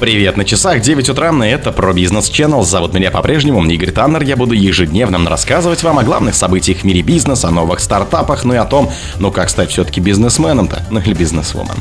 Привет, на часах 9 утра, и это про бизнес Channel. Зовут меня по-прежнему Игорь Таннер. Я буду ежедневно рассказывать вам о главных событиях в мире бизнеса, о новых стартапах, ну и о том, ну как стать все-таки бизнесменом-то, ну или бизнесвумен.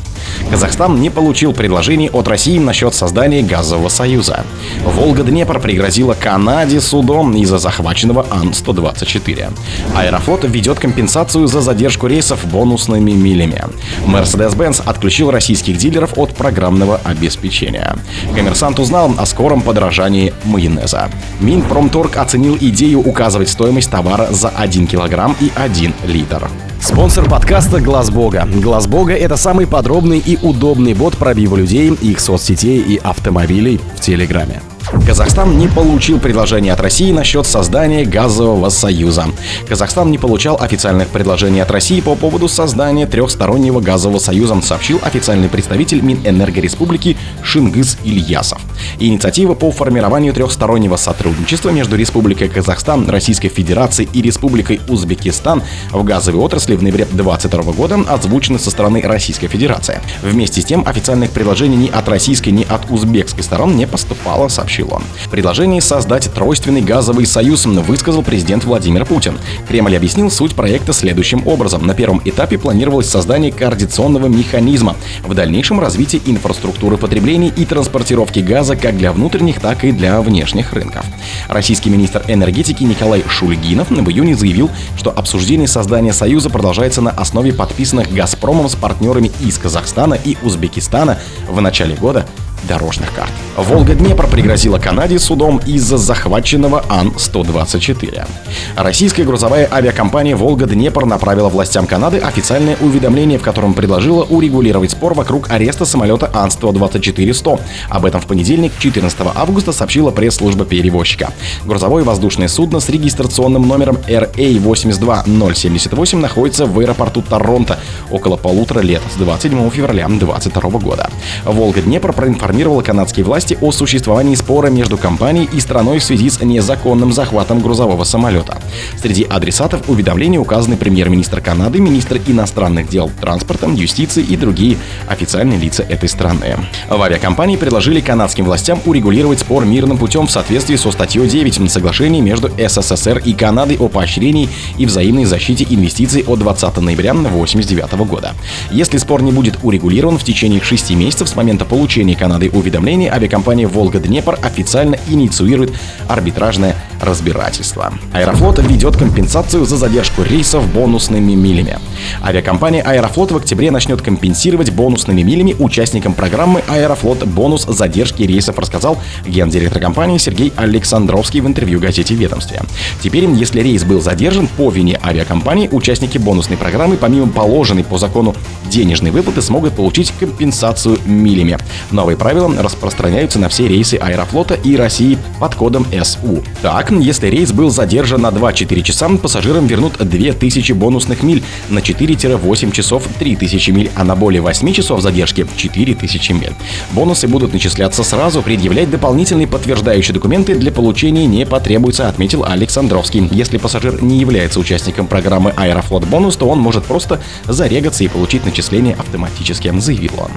Казахстан не получил предложений от России насчет создания газового союза. Волга-Днепр пригрозила Канаде судом из-за захваченного Ан-124. Аэрофлот ведет компенсацию за задержку рейсов бонусными милями. Mercedes-Benz отключил российских дилеров от программного обеспечения. Коммерсант узнал о скором подорожании майонеза. Минпромторг оценил идею указывать стоимость товара за 1 килограмм и 1 литр. Спонсор подкаста Глаз Бога. Глаз Бога это самый подробный и удобный бот пробива людей, их соцсетей и автомобилей в Телеграме. Казахстан не получил предложение от России насчет создания газового союза. Казахстан не получал официальных предложений от России по поводу создания трехстороннего газового союза, сообщил официальный представитель Минэнерго Республики Шингыз Ильясов. Инициатива по формированию трехстороннего сотрудничества между Республикой Казахстан, Российской Федерацией и Республикой Узбекистан в газовой отрасли в ноябре 2022 года озвучена со стороны Российской Федерации. Вместе с тем официальных предложений ни от российской, ни от узбекской сторон не поступало, сообщил сообщил он. Предложение создать тройственный газовый союз высказал президент Владимир Путин. Кремль объяснил суть проекта следующим образом. На первом этапе планировалось создание координационного механизма, в дальнейшем развитие инфраструктуры потребления и транспортировки газа как для внутренних, так и для внешних рынков. Российский министр энергетики Николай Шульгинов в июне заявил, что обсуждение создания союза продолжается на основе подписанных «Газпромом» с партнерами из Казахстана и Узбекистана в начале года дорожных карт. Волга-Днепр пригрозила Канаде судом из-за захваченного Ан-124. Российская грузовая авиакомпания «Волга-Днепр» направила властям Канады официальное уведомление, в котором предложила урегулировать спор вокруг ареста самолета Ан-124-100. Об этом в понедельник, 14 августа, сообщила пресс-служба перевозчика. Грузовое воздушное судно с регистрационным номером RA82078 находится в аэропорту Торонто около полутора лет с 27 февраля 2022 года. «Волга-Днепр» проинформировала проинформировала канадские власти о существовании спора между компанией и страной в связи с незаконным захватом грузового самолета. Среди адресатов уведомления указаны премьер-министр Канады, министр иностранных дел, транспорта, юстиции и другие официальные лица этой страны. В авиакомпании предложили канадским властям урегулировать спор мирным путем в соответствии со статьей 9 на соглашении между СССР и Канадой о поощрении и взаимной защите инвестиций от 20 ноября 1989 года. Если спор не будет урегулирован в течение 6 месяцев с момента получения Канады Канады уведомлений авиакомпания «Волга-Днепр» официально инициирует арбитражное разбирательство. Аэрофлот ведет компенсацию за задержку рейсов бонусными милями. Авиакомпания «Аэрофлот» в октябре начнет компенсировать бонусными милями участникам программы «Аэрофлот бонус задержки рейсов», рассказал гендиректор компании Сергей Александровский в интервью газете «Ведомстве». Теперь, если рейс был задержан по вине авиакомпании, участники бонусной программы, помимо положенной по закону денежной выплаты, смогут получить компенсацию милями. Новые правила распространяются на все рейсы Аэрофлота и России под кодом СУ. Так, если рейс был задержан на 2-4 часа, пассажирам вернут 2000 бонусных миль, на 4-8 часов 3000 миль, а на более 8 часов задержки 4000 миль. Бонусы будут начисляться сразу, предъявлять дополнительные подтверждающие документы для получения не потребуется, отметил Александровский. Если пассажир не является участником программы Аэрофлот Бонус, то он может просто зарегаться и получить начисление автоматически, заявил он.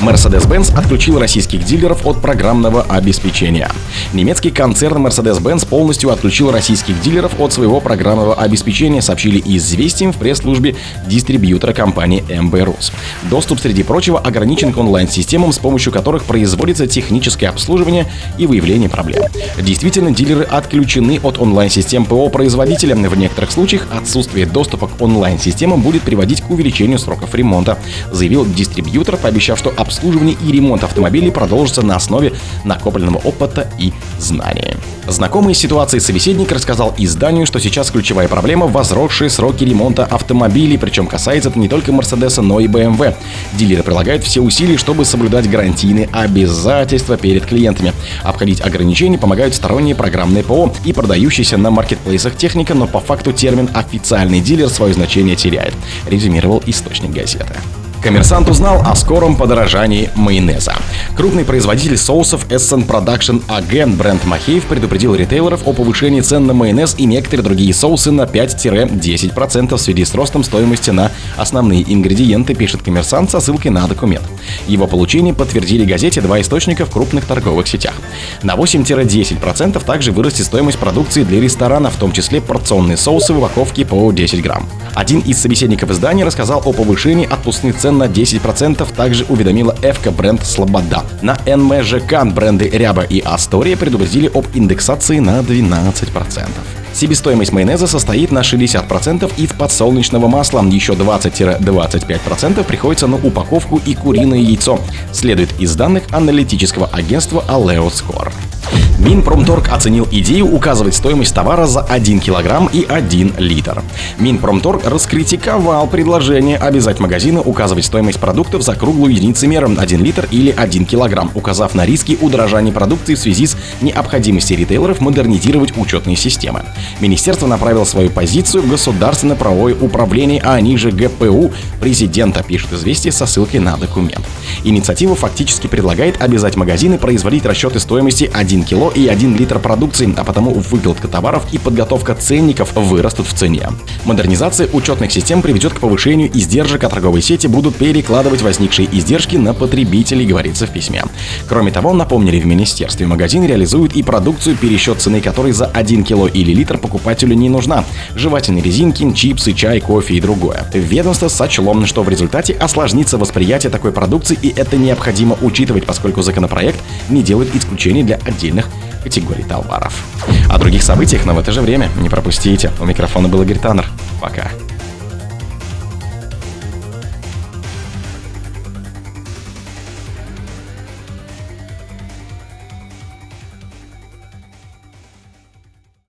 Mercedes-Benz отключил российских дилеров от программного обеспечения. Немецкий концерн Mercedes-Benz полностью отключил российских дилеров от своего программного обеспечения, сообщили известием в пресс-службе дистрибьютора компании Rus. Доступ, среди прочего, ограничен к онлайн-системам, с помощью которых производится техническое обслуживание и выявление проблем. Действительно, дилеры отключены от онлайн-систем ПО производителя. В некоторых случаях отсутствие доступа к онлайн-системам будет приводить к увеличению сроков ремонта, заявил дистрибьютор, пообещав, что обслуживание и ремонт автомобилей продолжится на основе накопленного опыта и знаний. Знакомый с ситуацией собеседник рассказал изданию, что сейчас ключевая проблема – возросшие сроки ремонта автомобилей, причем касается это не только Мерседеса, но и BMW. Дилеры прилагают все усилия, чтобы соблюдать гарантийные обязательства перед клиентами. Обходить ограничения помогают сторонние программные ПО и продающиеся на маркетплейсах техника, но по факту термин «официальный дилер» свое значение теряет, резюмировал источник газеты. Коммерсант узнал о скором подорожании майонеза. Крупный производитель соусов Essen Production AG бренд Махеев предупредил ритейлеров о повышении цен на майонез и некоторые другие соусы на 5-10% в связи с ростом стоимости на основные ингредиенты, пишет коммерсант со ссылкой на документ. Его получение подтвердили газете два источника в крупных торговых сетях. На 8-10% также вырастет стоимость продукции для ресторана, в том числе порционные соусы в упаковке по 10 грамм. Один из собеседников издания рассказал о повышении отпускных цен на 10%, также уведомила ФК бренд «Слобода». На НМЖК бренды «Ряба» и «Астория» предупредили об индексации на 12%. Себестоимость майонеза состоит на 60% из подсолнечного масла, еще 20-25% приходится на упаковку и куриное яйцо, следует из данных аналитического агентства Aleo Score. Минпромторг оценил идею указывать стоимость товара за 1 килограмм и 1 литр. Минпромторг раскритиковал предложение обязать магазины указывать стоимость продуктов за круглую единицу меры 1 литр или 1 килограмм, указав на риски удорожания продукции в связи с необходимостью ритейлеров модернизировать учетные системы. Министерство направило свою позицию в Государственное правовое управление, а они же ГПУ президента, пишет известие со ссылкой на документ. Инициатива фактически предлагает обязать магазины производить расчеты стоимости 1 кило и 1 литр продукции, а потому выпилотка товаров и подготовка ценников вырастут в цене. Модернизация учетных систем приведет к повышению издержек, а торговые сети будут перекладывать возникшие издержки на потребителей, говорится в письме. Кроме того, напомнили в министерстве, магазин реализует и продукцию, пересчет цены которой за 1 кило или литр покупателю не нужна. Жевательные резинки, чипсы, чай, кофе и другое. Ведомство сочло, что в результате осложнится восприятие такой продукции, и это необходимо учитывать, поскольку законопроект не делает исключений для отдельных категорий товаров. О других событиях, но в это же время не пропустите. У микрофона был Игорь Таннер. Пока.